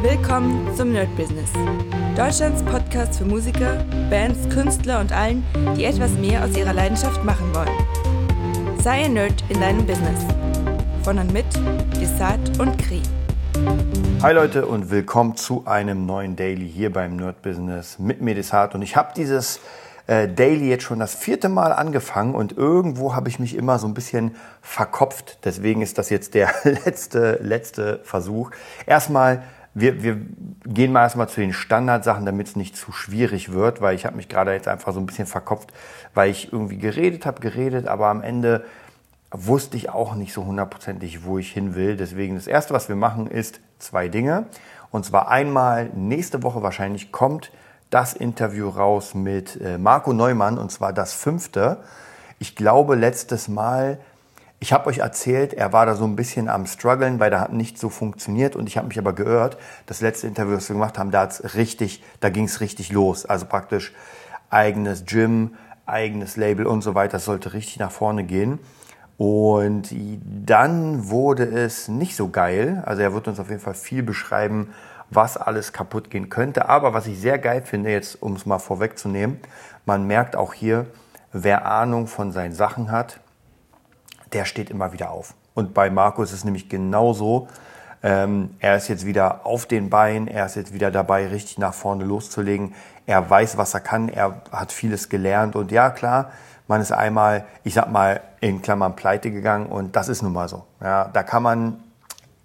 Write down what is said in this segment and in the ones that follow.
Willkommen zum Nerd Business. Deutschlands Podcast für Musiker, Bands, Künstler und allen, die etwas mehr aus ihrer Leidenschaft machen wollen. Sei ein Nerd in deinem Business. Von und mit Desart und Kri. Hi Leute und willkommen zu einem neuen Daily hier beim Nerd Business mit mir Desart. Und ich habe dieses äh, Daily jetzt schon das vierte Mal angefangen und irgendwo habe ich mich immer so ein bisschen verkopft. Deswegen ist das jetzt der letzte, letzte Versuch. Erstmal wir, wir gehen mal erstmal zu den Standardsachen, damit es nicht zu schwierig wird, weil ich habe mich gerade jetzt einfach so ein bisschen verkopft, weil ich irgendwie geredet habe, geredet, aber am Ende wusste ich auch nicht so hundertprozentig, wo ich hin will. Deswegen das Erste, was wir machen, ist zwei Dinge. Und zwar einmal nächste Woche wahrscheinlich kommt das Interview raus mit äh, Marco Neumann und zwar das fünfte. Ich glaube, letztes Mal ich habe euch erzählt, er war da so ein bisschen am struggeln, weil da hat nicht so funktioniert und ich habe mich aber gehört, das letzte Interview, das wir gemacht haben, da hat's richtig, da ging es richtig los. Also praktisch eigenes Gym, eigenes Label und so weiter, das sollte richtig nach vorne gehen. Und dann wurde es nicht so geil. Also er wird uns auf jeden Fall viel beschreiben, was alles kaputt gehen könnte. Aber was ich sehr geil finde, jetzt um es mal vorwegzunehmen, man merkt auch hier, wer Ahnung von seinen Sachen hat, der steht immer wieder auf. Und bei Marco ist es nämlich genauso. Ähm, er ist jetzt wieder auf den Beinen, er ist jetzt wieder dabei, richtig nach vorne loszulegen. Er weiß, was er kann, er hat vieles gelernt und ja, klar, man ist einmal, ich sag mal, in Klammern pleite gegangen und das ist nun mal so. Ja, da kann man,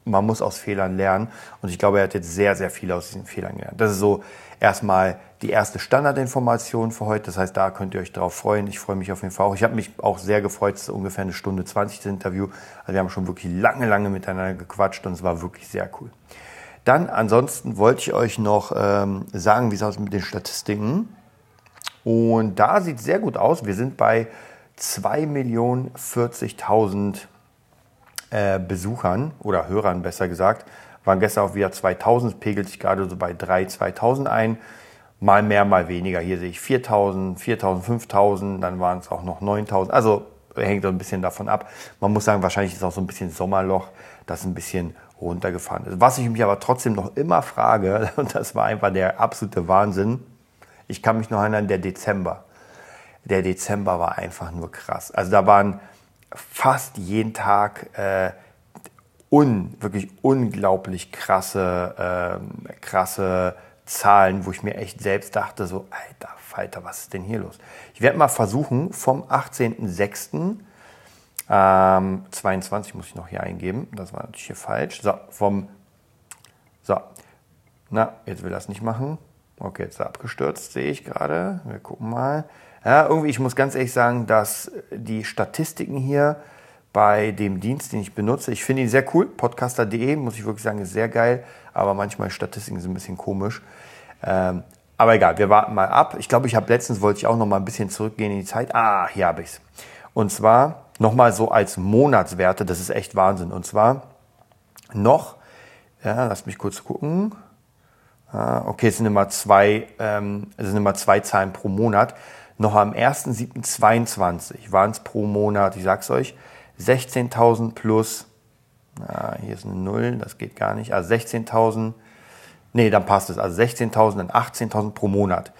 man muss aus Fehlern lernen und ich glaube, er hat jetzt sehr, sehr viel aus diesen Fehlern gelernt. Das ist so erstmal die erste Standardinformation für heute. Das heißt, da könnt ihr euch drauf freuen. Ich freue mich auf jeden Fall auch. Ich habe mich auch sehr gefreut. Es ist ungefähr eine Stunde 20 das Interview. Also wir haben schon wirklich lange, lange miteinander gequatscht und es war wirklich sehr cool. Dann ansonsten wollte ich euch noch ähm, sagen, wie es aussieht mit den Statistiken. Und da sieht es sehr gut aus. Wir sind bei 2.040.000 äh, Besuchern oder Hörern besser gesagt. Waren gestern auch wieder 2000, pegelt sich gerade so bei 3.000, 2.000 ein mal mehr, mal weniger. Hier sehe ich 4000, 4000, 5000, dann waren es auch noch 9000. Also hängt so ein bisschen davon ab. Man muss sagen, wahrscheinlich ist auch so ein bisschen Sommerloch, das ein bisschen runtergefahren ist. Was ich mich aber trotzdem noch immer frage, und das war einfach der absolute Wahnsinn, ich kann mich noch erinnern, der Dezember. Der Dezember war einfach nur krass. Also da waren fast jeden Tag äh, un, wirklich unglaublich krasse, äh, krasse Zahlen, wo ich mir echt selbst dachte, so, alter Falter, was ist denn hier los? Ich werde mal versuchen, vom 18.06. Ähm, 22 muss ich noch hier eingeben, das war natürlich hier falsch. So, vom, so, na, jetzt will das nicht machen. Okay, jetzt ist er abgestürzt, sehe ich gerade. Wir gucken mal. Ja, irgendwie, ich muss ganz ehrlich sagen, dass die Statistiken hier bei dem Dienst, den ich benutze, ich finde ihn sehr cool. Podcaster.de, muss ich wirklich sagen, ist sehr geil aber manchmal Statistiken sind ein bisschen komisch. Ähm, aber egal, wir warten mal ab. Ich glaube, ich habe letztens, wollte ich auch noch mal ein bisschen zurückgehen in die Zeit. Ah, hier habe ich es. Und zwar nochmal so als Monatswerte, das ist echt Wahnsinn. Und zwar noch, ja, lasst mich kurz gucken. Ah, okay, es sind immer zwei, ähm, es sind immer zwei Zahlen pro Monat. Noch am 1.7.22 waren es pro Monat, ich sag's euch, 16.000 plus Ah, hier ist eine Null, das geht gar nicht. Also 16.000, nee, dann passt es. Also 16.000, dann 18.000 pro Monat.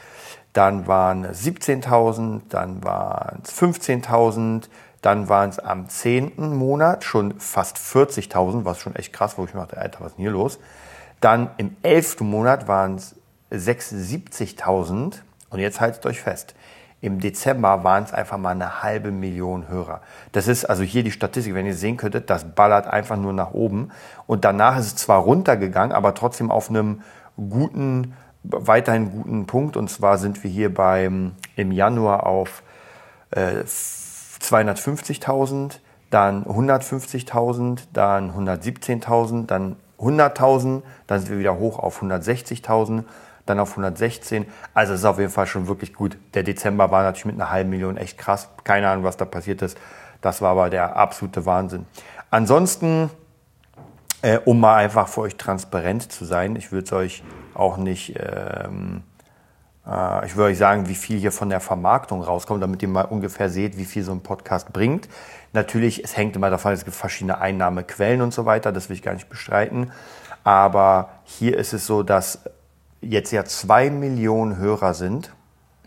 Dann waren es 17.000, dann waren es 15.000, dann waren es am 10. Monat schon fast 40.000, was schon echt krass, wo ich mir dachte, Alter, was ist denn hier los? Dann im 11. Monat waren es 76.000 und jetzt haltet euch fest. Im Dezember waren es einfach mal eine halbe Million Hörer. Das ist also hier die Statistik, wenn ihr sehen könntet, das ballert einfach nur nach oben. Und danach ist es zwar runtergegangen, aber trotzdem auf einem guten, weiterhin guten Punkt. Und zwar sind wir hier beim, im Januar auf äh, 250.000, dann 150.000, dann 117.000, dann 100.000, dann sind wir wieder hoch auf 160.000 dann auf 116. Also es ist auf jeden Fall schon wirklich gut. Der Dezember war natürlich mit einer halben Million echt krass. Keine Ahnung, was da passiert ist. Das war aber der absolute Wahnsinn. Ansonsten, äh, um mal einfach für euch transparent zu sein, ich würde es euch auch nicht, ähm, Äh, ich würde euch sagen, wie viel hier von der Vermarktung rauskommt, damit ihr mal ungefähr seht, wie viel so ein Podcast bringt. Natürlich, es hängt immer davon, es gibt verschiedene Einnahmequellen und so weiter, das will ich gar nicht bestreiten. Aber hier ist es so, dass jetzt ja zwei Millionen Hörer sind.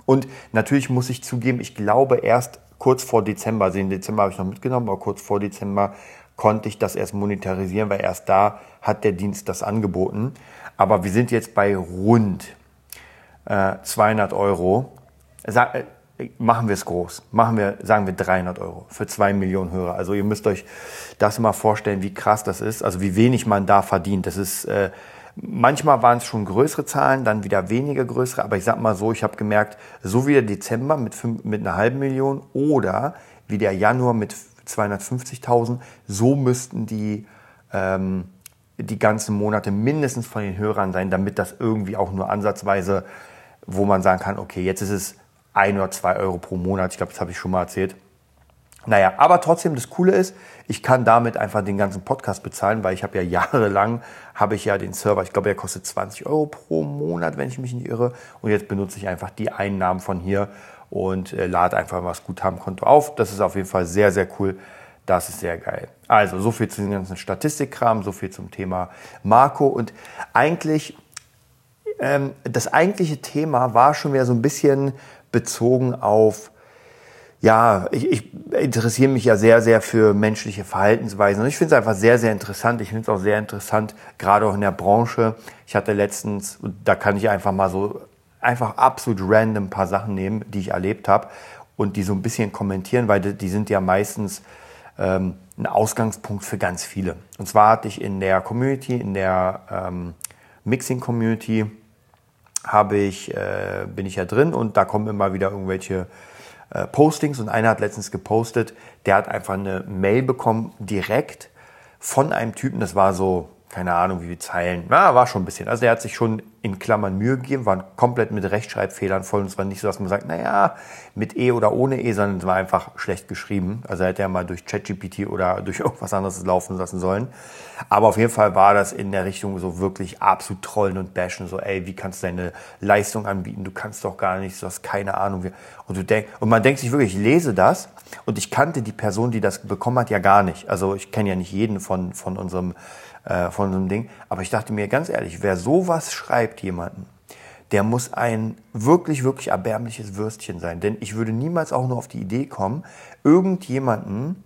Und natürlich muss ich zugeben, ich glaube erst kurz vor Dezember, also den Dezember habe ich noch mitgenommen, aber kurz vor Dezember konnte ich das erst monetarisieren, weil erst da hat der Dienst das angeboten. Aber wir sind jetzt bei rund äh, 200 Euro. Sag, äh, machen wir es groß. Machen wir, sagen wir 300 Euro für zwei Millionen Hörer. Also ihr müsst euch das mal vorstellen, wie krass das ist, also wie wenig man da verdient. Das ist, äh, manchmal waren es schon größere Zahlen, dann wieder weniger größere. Aber ich sag mal so, ich habe gemerkt, so wie der Dezember mit, fünf, mit einer halben Million oder wie der Januar mit 250.000, so müssten die ähm, die ganzen Monate mindestens von den Hörern sein, damit das irgendwie auch nur ansatzweise wo man sagen kann, okay, jetzt ist es ein oder zwei Euro pro Monat. Ich glaube, das habe ich schon mal erzählt. Naja, aber trotzdem, das Coole ist, ich kann damit einfach den ganzen Podcast bezahlen, weil ich habe ja jahrelang, habe ich ja den Server, ich glaube, der kostet 20 Euro pro Monat, wenn ich mich nicht irre. Und jetzt benutze ich einfach die Einnahmen von hier und äh, lade einfach mal das Guthabenkonto auf. Das ist auf jeden Fall sehr, sehr cool. Das ist sehr geil. Also, so viel zu den ganzen Statistikkram, so viel zum Thema Marco. Und eigentlich ähm, das eigentliche Thema war schon wieder so ein bisschen bezogen auf, ja, ich, ich interessiere mich ja sehr, sehr für menschliche Verhaltensweisen und ich finde es einfach sehr, sehr interessant. Ich finde es auch sehr interessant, gerade auch in der Branche. Ich hatte letztens, da kann ich einfach mal so einfach absolut random ein paar Sachen nehmen, die ich erlebt habe und die so ein bisschen kommentieren, weil die, sind ja meistens ähm, ein Ausgangspunkt für ganz viele. Und zwar hatte ich in der Community, in der ähm, Mixing Community, habe ich, äh, bin ich ja drin und da kommen immer wieder irgendwelche äh, Postings und einer hat letztens gepostet, der hat einfach eine Mail bekommen direkt von einem Typen, das war so keine Ahnung, wie viele Zeilen. Na, war schon ein bisschen. Also er hat sich schon in Klammern Mühe gegeben, war komplett mit Rechtschreibfehlern voll. Und es war nicht so, dass man sagt, naja, mit E oder ohne E, sondern es war einfach schlecht geschrieben. Also hätte er mal durch ChatGPT oder durch irgendwas anderes laufen lassen sollen. Aber auf jeden Fall war das in der Richtung so wirklich absolut trollen und bashen. So, ey, wie kannst du deine Leistung anbieten? Du kannst doch gar nichts, du hast keine Ahnung. Und, du denk, und man denkt sich wirklich, ich lese das und ich kannte die Person, die das bekommen hat, ja gar nicht. Also ich kenne ja nicht jeden von, von unserem äh, von so einem Ding. Aber ich dachte mir ganz ehrlich, wer sowas schreibt jemanden, der muss ein wirklich, wirklich erbärmliches Würstchen sein. Denn ich würde niemals auch nur auf die Idee kommen, irgendjemanden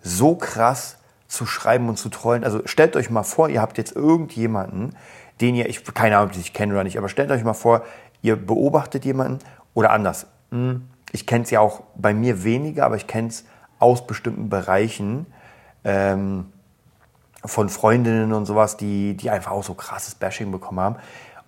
so krass zu schreiben und zu trollen. Also stellt euch mal vor, ihr habt jetzt irgendjemanden, den ihr, ich keine Ahnung, ob ich kenne oder nicht, aber stellt euch mal vor, ihr beobachtet jemanden oder anders. Hm, ich kenne es ja auch bei mir weniger, aber ich kenne es aus bestimmten Bereichen. Ähm, von Freundinnen und sowas, die, die einfach auch so krasses Bashing bekommen haben.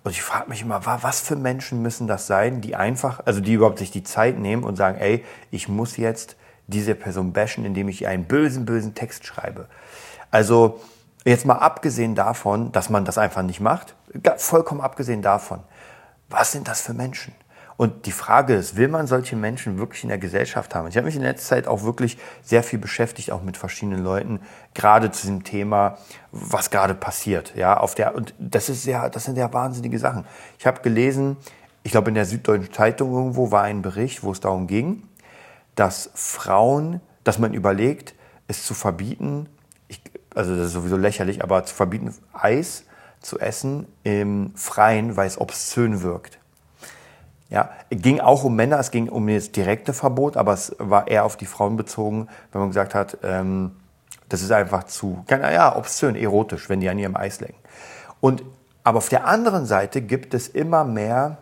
Und ich frage mich immer, was für Menschen müssen das sein, die einfach, also die überhaupt sich die Zeit nehmen und sagen, ey, ich muss jetzt diese Person bashen, indem ich ihr einen bösen, bösen Text schreibe. Also jetzt mal abgesehen davon, dass man das einfach nicht macht, vollkommen abgesehen davon, was sind das für Menschen? Und die Frage ist, will man solche Menschen wirklich in der Gesellschaft haben? Ich habe mich in letzter Zeit auch wirklich sehr viel beschäftigt, auch mit verschiedenen Leuten, gerade zu diesem Thema, was gerade passiert. Ja, auf der, und das ist ja, das sind ja wahnsinnige Sachen. Ich habe gelesen, ich glaube in der Süddeutschen Zeitung irgendwo war ein Bericht, wo es darum ging, dass Frauen, dass man überlegt, es zu verbieten, ich, also das ist sowieso lächerlich, aber zu verbieten, Eis zu essen im Freien, weil es obszön wirkt. Ja, ging auch um Männer, es ging um das direkte Verbot, aber es war eher auf die Frauen bezogen, wenn man gesagt hat, ähm, das ist einfach zu, ja, obszön, erotisch, wenn die an ihrem Eis lecken. Und, aber auf der anderen Seite gibt es immer mehr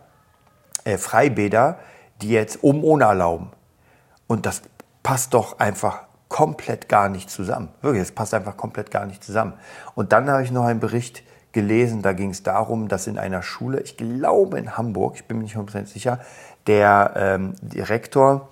äh, Freibäder, die jetzt um ohne erlauben. Und das passt doch einfach komplett gar nicht zusammen. Wirklich, es passt einfach komplett gar nicht zusammen. Und dann habe ich noch einen Bericht gelesen, da ging es darum, dass in einer Schule, ich glaube in Hamburg, ich bin mir nicht 100% sicher, der ähm, Direktor,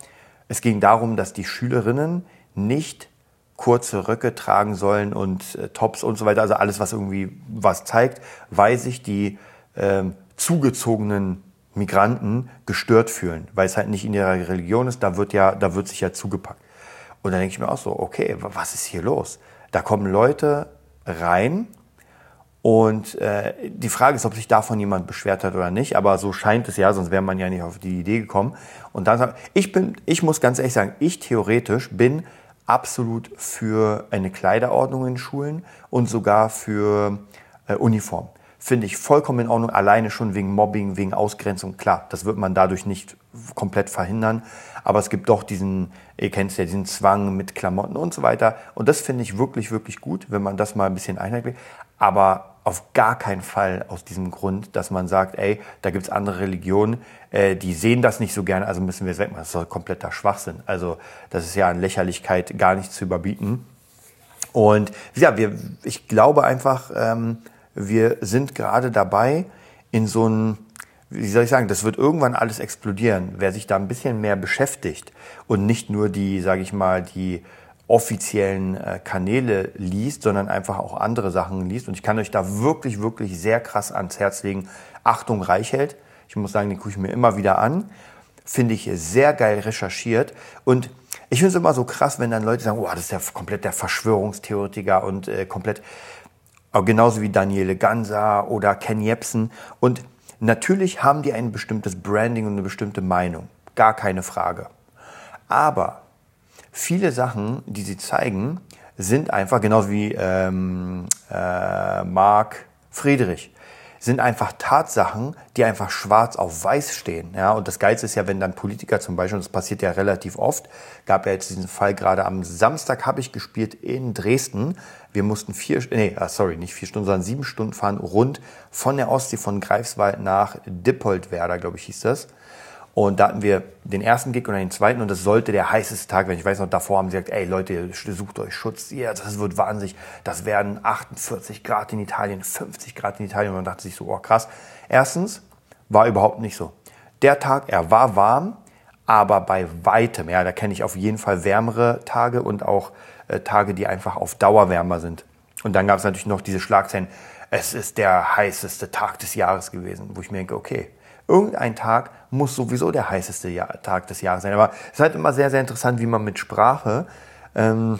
es ging darum, dass die Schülerinnen nicht kurze Röcke tragen sollen und äh, Tops und so weiter, also alles, was irgendwie was zeigt, weil sich die ähm, zugezogenen Migranten gestört fühlen, weil es halt nicht in ihrer Religion ist, da wird ja, da wird sich ja zugepackt. Und dann denke ich mir auch so, okay, was ist hier los? Da kommen Leute rein Und äh, die Frage ist, ob sich davon jemand beschwert hat oder nicht. Aber so scheint es ja, sonst wäre man ja nicht auf die Idee gekommen. Und dann ich bin, ich muss ganz ehrlich sagen, ich theoretisch bin absolut für eine Kleiderordnung in Schulen und sogar für äh, Uniform. Finde ich vollkommen in Ordnung, alleine schon wegen Mobbing, wegen Ausgrenzung. Klar, das wird man dadurch nicht komplett verhindern. Aber es gibt doch diesen, ihr kennt es ja, diesen Zwang mit Klamotten und so weiter. Und das finde ich wirklich, wirklich gut, wenn man das mal ein bisschen einheitlich. Aber auf gar keinen Fall aus diesem Grund, dass man sagt, ey, da gibt's andere Religionen, äh, die sehen das nicht so gerne, also müssen wir es wegmachen. Das ist doch kompletter Schwachsinn. Also das ist ja an Lächerlichkeit gar nicht zu überbieten. Und ja, wir, ich glaube einfach, ähm, wir sind gerade dabei, in so ein, wie soll ich sagen, das wird irgendwann alles explodieren. Wer sich da ein bisschen mehr beschäftigt und nicht nur die, sage ich mal, die offiziellen äh, Kanäle liest, sondern einfach auch andere Sachen liest. Und ich kann euch da wirklich, wirklich sehr krass ans Herz legen. Achtung, Reichheld. Ich muss sagen, den gucke ich mir immer wieder an. Finde ich sehr geil recherchiert. Und ich finde es immer so krass, wenn dann Leute sagen, oh, das ist ja komplett der Verschwörungstheoretiker und äh, komplett, genauso wie Daniele Gansa oder Ken Jebsen. Und natürlich haben die ein bestimmtes Branding und eine bestimmte Meinung. Gar keine Frage. Aber viele Sachen, die sie zeigen, sind einfach, genauso wie ähm, äh, Marc Friedrich, sind einfach Tatsachen, die einfach schwarz auf weiß stehen. Ja, und das Geilste ist ja, wenn dann Politiker zum Beispiel, und das passiert ja relativ oft, gab ja jetzt diesen Fall gerade am Samstag habe ich gespielt in Dresden. Wir mussten vier, nee, ah, sorry, nicht vier Stunden, sondern sieben Stunden fahren rund von der Ostsee von Greifswald nach Dippoldwerder, glaube ich, hieß das. Und da hatten wir den ersten Gig und dann den zweiten und das sollte der heißeste Tag werden. Ich weiß noch, davor haben sie gesagt, ey Leute, sucht euch Schutz. Ja, das wird wahnsinnig. Das werden 48 Grad in Italien, 50 Grad in Italien. Und man dachte sich so, oh krass. Erstens war überhaupt nicht so. Der Tag, er war warm, aber bei weitem, ja, da kenne ich auf jeden Fall wärmere Tage und auch äh, Tage, die einfach auf Dauer wärmer sind. Und dann gab es natürlich noch diese Schlagzeilen, es ist der heißeste Tag des Jahres gewesen, wo ich mir denke, okay, Irgendein Tag muss sowieso der heißeste Jahr, Tag des Jahres sein. Aber es ist halt immer sehr, sehr interessant, wie man mit Sprache ähm,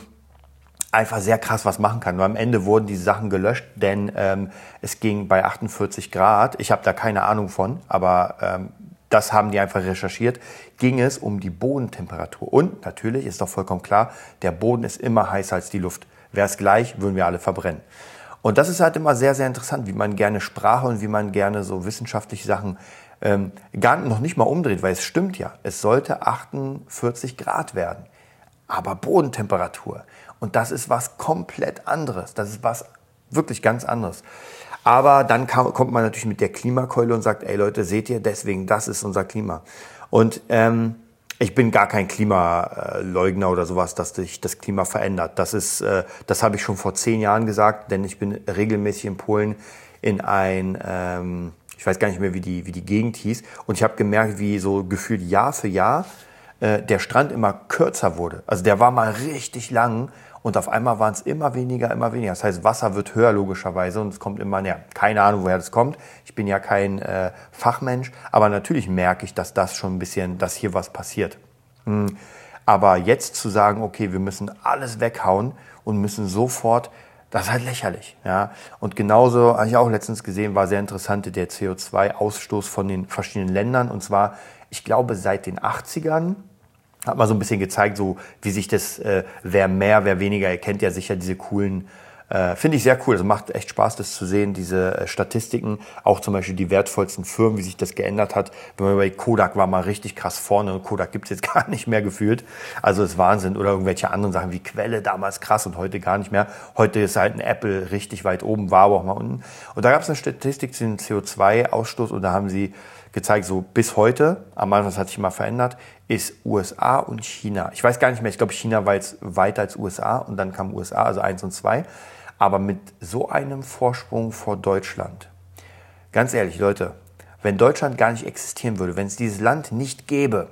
einfach sehr krass was machen kann. Und am Ende wurden die Sachen gelöscht, denn ähm, es ging bei 48 Grad, ich habe da keine Ahnung von, aber ähm, das haben die einfach recherchiert, ging es um die Bodentemperatur. Und natürlich ist doch vollkommen klar, der Boden ist immer heißer als die Luft. Wäre es gleich, würden wir alle verbrennen. Und das ist halt immer sehr, sehr interessant, wie man gerne Sprache und wie man gerne so wissenschaftliche Sachen ähm, gar noch nicht mal umdreht, weil es stimmt ja, es sollte 48 Grad werden. Aber Bodentemperatur. Und das ist was komplett anderes. Das ist was wirklich ganz anderes. Aber dann kam, kommt man natürlich mit der Klimakeule und sagt, ey Leute, seht ihr, deswegen, das ist unser Klima. Und ähm, ich bin gar kein Klimaleugner oder sowas, dass sich das Klima verändert. Das ist, äh, das habe ich schon vor zehn Jahren gesagt, denn ich bin regelmäßig in Polen in ein ähm, ich weiß gar nicht mehr, wie die, wie die Gegend hieß. Und ich habe gemerkt, wie so gefühlt Jahr für Jahr äh, der Strand immer kürzer wurde. Also der war mal richtig lang und auf einmal waren es immer weniger, immer weniger. Das heißt, Wasser wird höher logischerweise und es kommt immer näher. Keine Ahnung, woher das kommt. Ich bin ja kein äh, Fachmensch, aber natürlich merke ich, dass das schon ein bisschen, dass hier was passiert. Hm. Aber jetzt zu sagen, okay, wir müssen alles weghauen und müssen sofort das ist halt lächerlich. Ja? Und genauso habe ich auch letztens gesehen, war sehr interessant, der CO2-Ausstoß von den verschiedenen Ländern. Und zwar, ich glaube, seit den 80ern hat man so ein bisschen gezeigt, so wie sich das, äh, wer mehr, wer weniger, ihr kennt ja sicher diese coolen äh, Finde ich sehr cool. Es macht echt Spaß, das zu sehen, diese äh, Statistiken. Auch zum Beispiel die wertvollsten Firmen, wie sich das geändert hat. Wenn man bei Kodak war mal richtig krass vorne und Kodak gibt's jetzt gar nicht mehr gefühlt. Also ist Wahnsinn. Oder irgendwelche anderen Sachen wie Quelle damals krass und heute gar nicht mehr. Heute ist halt ein Apple richtig weit oben, war aber auch mal unten. Und da gab's eine Statistik zu den CO2-Ausstoß und da haben sie gezeigt, so bis heute, am Anfang, das hat sich mal verändert, ist USA und China. Ich weiß gar nicht mehr, ich glaube, China war jetzt weiter als USA und dann kam USA, also eins und zwei aber mit so einem Vorsprung vor Deutschland. Ganz ehrlich, Leute, wenn Deutschland gar nicht existieren würde, wenn es dieses Land nicht gäbe,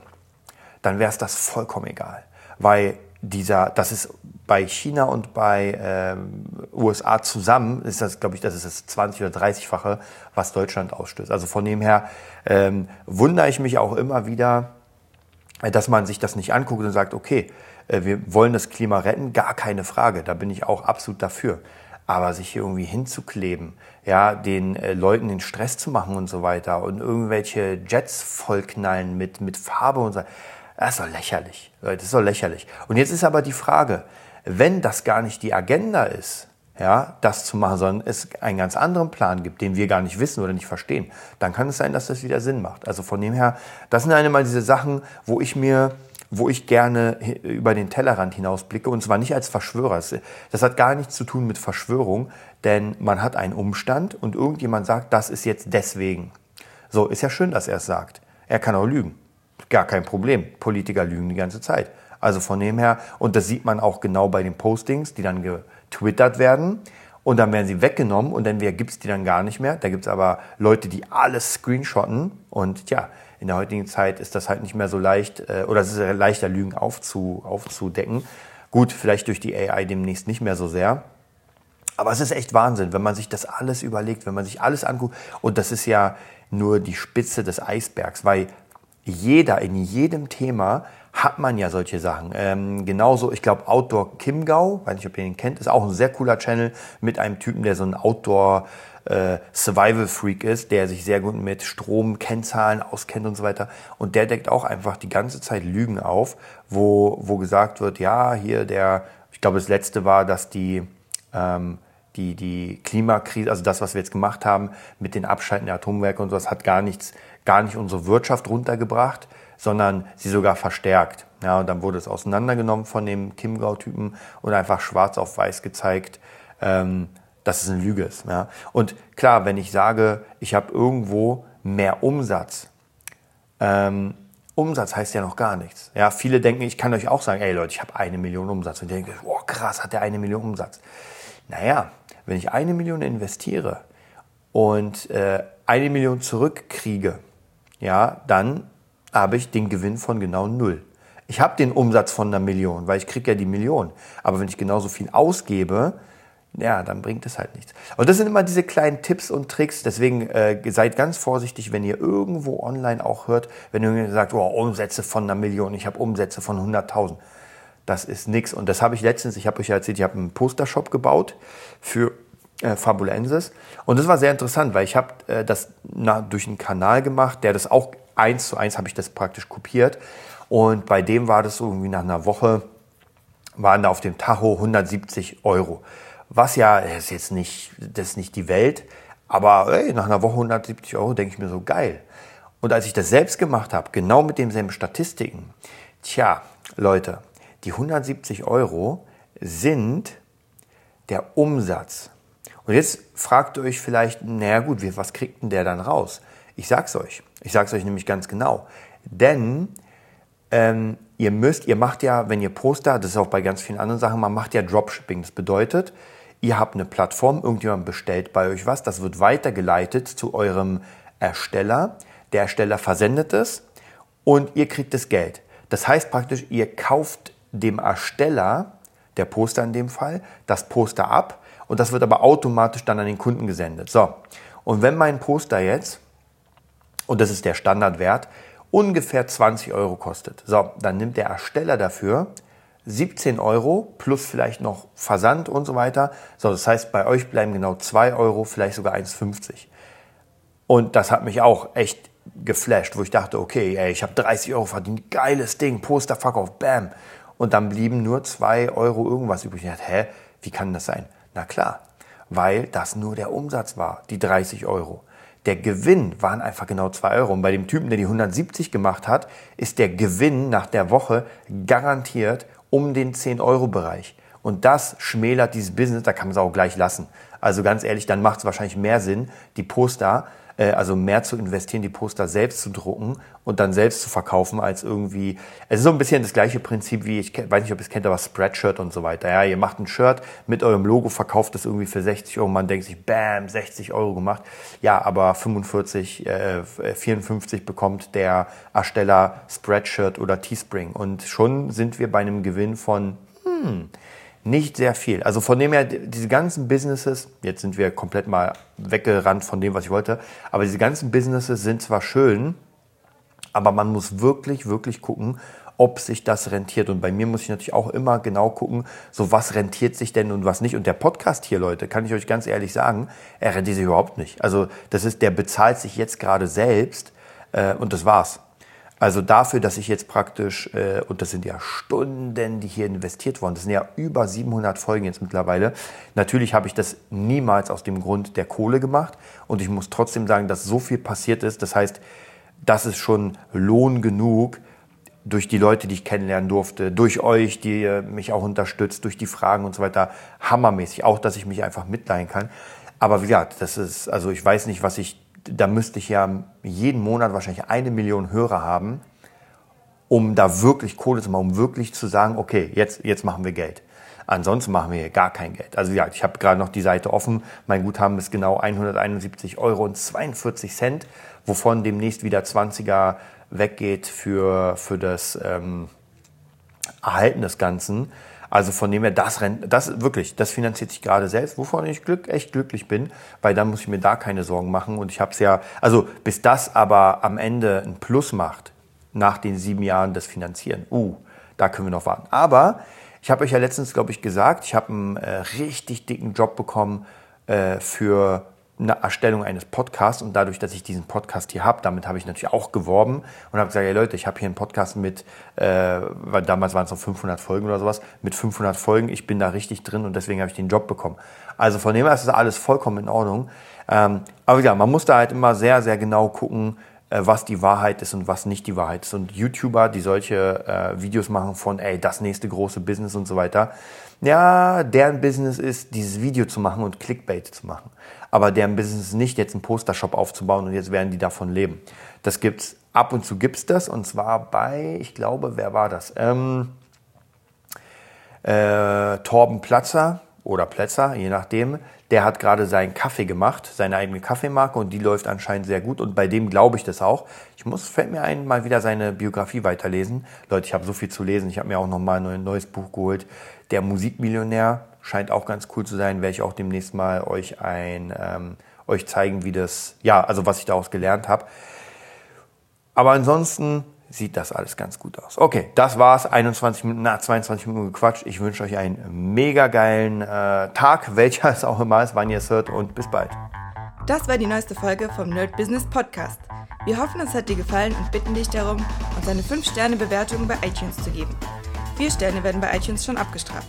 dann wäre es das vollkommen egal. Weil dieser, das ist bei China und bei ähm, USA zusammen, ist das, glaube ich, das ist das 20 oder 30-fache, was Deutschland ausstößt. Also von dem her ähm, wundere ich mich auch immer wieder, dass man sich das nicht anguckt und sagt, okay, äh, wir wollen das Klima retten, gar keine Frage, da bin ich auch absolut dafür. Aber sich hier irgendwie hinzukleben, ja, den äh, Leuten den Stress zu machen und so weiter und irgendwelche Jets vollknallen mit, mit Farbe und so, das ist doch lächerlich. Das ist doch lächerlich. Und jetzt ist aber die Frage, wenn das gar nicht die Agenda ist, ja, das zu machen, sondern es einen ganz anderen Plan gibt, den wir gar nicht wissen oder nicht verstehen, dann kann es sein, dass das wieder Sinn macht. Also von dem her, das sind einmal diese Sachen, wo ich mir, wo ich gerne über den Tellerrand hinausblicke und zwar nicht als Verschwörer. Das hat gar nichts zu tun mit Verschwörung, denn man hat einen Umstand und irgendjemand sagt, das ist jetzt deswegen. So, ist ja schön, dass er es sagt. Er kann auch lügen. Gar kein Problem. Politiker lügen die ganze Zeit. Also von dem her, und das sieht man auch genau bei den Postings, die dann getwittert werden. Und dann werden sie weggenommen und dann gibt es die dann gar nicht mehr. Da gibt es aber Leute, die alles screenshotten. Und ja, in der heutigen Zeit ist das halt nicht mehr so leicht, äh, oder es ist leichter, Lügen aufzu, aufzudecken. Gut, vielleicht durch die AI demnächst nicht mehr so sehr. Aber es ist echt Wahnsinn, wenn man sich das alles überlegt, wenn man sich alles anguckt. Und das ist ja nur die Spitze des Eisbergs, weil jeder in jedem Thema hat man ja solche Sachen. Ähm, genauso, ich glaube, Outdoor Kimgau, weiß nicht, ob ihr ihn kennt, ist auch ein sehr cooler Channel mit einem Typen, der so ein Outdoor äh, Survival Freak ist, der sich sehr gut mit Stromkennzahlen auskennt und so weiter. Und der deckt auch einfach die ganze Zeit Lügen auf, wo, wo gesagt wird, ja, hier der, ich glaube, das letzte war, dass die, ähm, die, die Klimakrise, also das, was wir jetzt gemacht haben mit den Abschalten der Atomwerke und sowas, hat gar nichts, gar nicht unsere Wirtschaft runtergebracht, sondern sie sogar verstärkt. Ja, und dann wurde es auseinandergenommen von dem Kimgau-Typen und einfach schwarz auf weiß gezeigt, ähm, dass es eine Lüge ist. Ja. Und klar, wenn ich sage, ich habe irgendwo mehr Umsatz, ähm, Umsatz heißt ja noch gar nichts. Ja, viele denken, ich kann euch auch sagen, ey Leute, ich habe eine Million Umsatz. Und die denken, oh krass, hat der eine Million Umsatz. Naja, wenn ich eine Million investiere und äh, eine Million zurückkriege, ja, dann habe ich den Gewinn von genau null. Ich habe den Umsatz von einer Million, weil ich kriege ja die Million. Aber wenn ich genauso viel ausgebe, ja, dann bringt es halt nichts. Und das sind immer diese kleinen Tipps und Tricks. Deswegen äh, seid ganz vorsichtig, wenn ihr irgendwo online auch hört, wenn ihr sagt, oh, Umsätze von einer Million, ich habe Umsätze von 100.000. Das ist nichts. Und das habe ich letztens, ich habe euch ja erzählt, ich habe einen Postershop gebaut für äh, Fabulensis. Und das war sehr interessant, weil ich habe äh, das na, durch einen Kanal gemacht, der das auch eins zu eins habe ich das praktisch kopiert. Und bei dem war das so irgendwie nach einer Woche, waren da auf dem Tacho 170 Euro. Was ja, ist jetzt nicht, das ist nicht die Welt, aber ey, nach einer Woche 170 Euro denke ich mir so geil. Und als ich das selbst gemacht habe, genau mit demselben Statistiken, tja, Leute, die 170 Euro sind der Umsatz. Und jetzt fragt ihr euch vielleicht, naja gut, was kriegt denn der dann raus? Ich sag's euch. Ich sag's euch nämlich ganz genau. Denn ähm, ihr müsst, ihr macht ja, wenn ihr Poster, das ist auch bei ganz vielen anderen Sachen, man macht ja Dropshipping. Das bedeutet, ihr habt eine Plattform, irgendjemand bestellt bei euch was, das wird weitergeleitet zu eurem Ersteller. Der Ersteller versendet es und ihr kriegt das Geld. Das heißt praktisch, ihr kauft dem Ersteller, der Poster in dem Fall, das Poster ab und das wird aber automatisch dann an den Kunden gesendet. So, und wenn mein Poster jetzt und das ist der Standardwert, ungefähr 20 Euro kostet. So, dann nimmt der Ersteller dafür 17 Euro plus vielleicht noch Versand und so weiter. So, das heißt, bei euch bleiben genau 2 Euro, vielleicht sogar 1,50. Und das hat mich auch echt geflasht, wo ich dachte, okay, ey, ich habe 30 Euro verdient, geiles Ding, Posterverkauf, bam. Und dann blieben nur 2 Euro irgendwas übrig. Ich dachte, hä, wie kann das sein? Na klar, weil das nur der Umsatz war, die 30 Euro. Der Gewinn waren einfach genau 2 Euro. Und bei dem Typen, der die 170 gemacht hat, ist der Gewinn nach der Woche garantiert um den 10-Euro-Bereich. Und das schmälert dieses Business, da kann man es auch gleich lassen. Also ganz ehrlich, dann macht es wahrscheinlich mehr Sinn, die Poster also mehr zu investieren, die Poster selbst zu drucken und dann selbst zu verkaufen, als irgendwie. Es ist so ein bisschen das gleiche Prinzip wie, ich weiß nicht, ob ihr es kennt, aber Spreadshirt und so weiter. Ja, ihr macht ein Shirt mit eurem Logo, verkauft es irgendwie für 60 Euro. Man denkt sich, bam, 60 Euro gemacht. Ja, aber 45, äh, 54 bekommt der Ersteller Spreadshirt oder Teespring. Und schon sind wir bei einem Gewinn von, hm, nicht sehr viel. Also von dem her, diese ganzen Businesses, jetzt sind wir komplett mal weggerannt von dem, was ich wollte, aber diese ganzen Businesses sind zwar schön, aber man muss wirklich, wirklich gucken, ob sich das rentiert. Und bei mir muss ich natürlich auch immer genau gucken, so was rentiert sich denn und was nicht. Und der Podcast hier, Leute, kann ich euch ganz ehrlich sagen, er rentiert sich überhaupt nicht. Also das ist, der bezahlt sich jetzt gerade selbst äh, und das war's. Also dafür, dass ich jetzt praktisch, äh, und das sind ja Stunden, die hier investiert wurden, das sind ja über 700 Folgen jetzt mittlerweile. Natürlich habe ich das niemals aus dem Grund der Kohle gemacht und ich muss trotzdem sagen, dass so viel passiert ist. Das heißt, das ist schon Lohn genug durch die Leute, die ich kennenlernen durfte, durch euch, die mich auch unterstützt, durch die Fragen und so weiter. Hammermäßig. Auch, dass ich mich einfach mitleihen kann. Aber wie gesagt, das ist, also ich weiß nicht, was ich da müsste ich ja jeden Monat wahrscheinlich eine Million Hörer haben, um da wirklich Kohle zu machen, um wirklich zu sagen, okay, jetzt, jetzt machen wir Geld. Ansonsten machen wir hier gar kein Geld. Also ja, ich habe gerade noch die Seite offen. Mein Guthaben ist genau 171 Euro und 42 Cent, wovon demnächst wieder 20er weggeht für, für das ähm, Erhalten des Ganzen. Also von dem her, das rennt, das wirklich, das finanziert sich gerade selbst, wovon ich glück, echt glücklich bin, weil dann muss ich mir da keine Sorgen machen. Und ich habe es ja, also bis das aber am Ende ein Plus macht, nach den sieben Jahren des Finanzieren, uh, da können wir noch warten. Aber ich habe euch ja letztens, glaube ich, gesagt, ich habe einen äh, richtig dicken Job bekommen äh, für eine Erstellung eines Podcasts und dadurch, dass ich diesen Podcast hier habe, damit habe ich natürlich auch geworben und habe gesagt, hey Leute, ich habe hier einen Podcast mit, äh, weil damals waren es noch 500 Folgen oder sowas, mit 500 Folgen, ich bin da richtig drin und deswegen habe ich den Job bekommen. Also von dem her ist das alles vollkommen in Ordnung. Ähm, aber ja, man muss da halt immer sehr, sehr genau gucken, äh, was die Wahrheit ist und was nicht die Wahrheit ist. Und YouTuber, die solche äh, Videos machen von, ey, das nächste große Business und so weiter, ja, deren Business ist, dieses Video zu machen und Clickbait zu machen aber deren Business nicht, jetzt einen Postershop aufzubauen und jetzt werden die davon leben. Das gibt's ab und zu gibt's das und zwar bei, ich glaube, wer war das? Ähm, äh, Torben Platzer oder Plätzer, je nachdem. Der hat gerade seinen Kaffee gemacht, seine eigene Kaffeemarke und die läuft anscheinend sehr gut und bei dem glaube ich das auch. Ich muss, fällt mir ein, mal wieder seine Biografie weiterlesen. Leute, ich habe so viel zu lesen. Ich habe mir auch noch mal ein neues Buch geholt. Der Musikmillionär scheint auch ganz cool zu sein. Werde ich auch demnächst mal euch ein ähm, euch zeigen, wie das, ja, also was ich daraus gelernt habe. Aber ansonsten sieht das alles ganz gut aus. Okay, das war's. 21 Minuten, na, 22 Minuten gequatscht. Ich wünsche euch einen mega geilen äh, Tag, welcher es auch immer ist, wann ihr es hört und bis bald. Das war die neueste Folge vom Nerd Business Podcast. Wir hoffen, es hat dir gefallen und bitten dich darum, uns eine 5-Sterne-Bewertung bei iTunes zu geben. Vier Sterne werden bei iTunes schon abgestraft.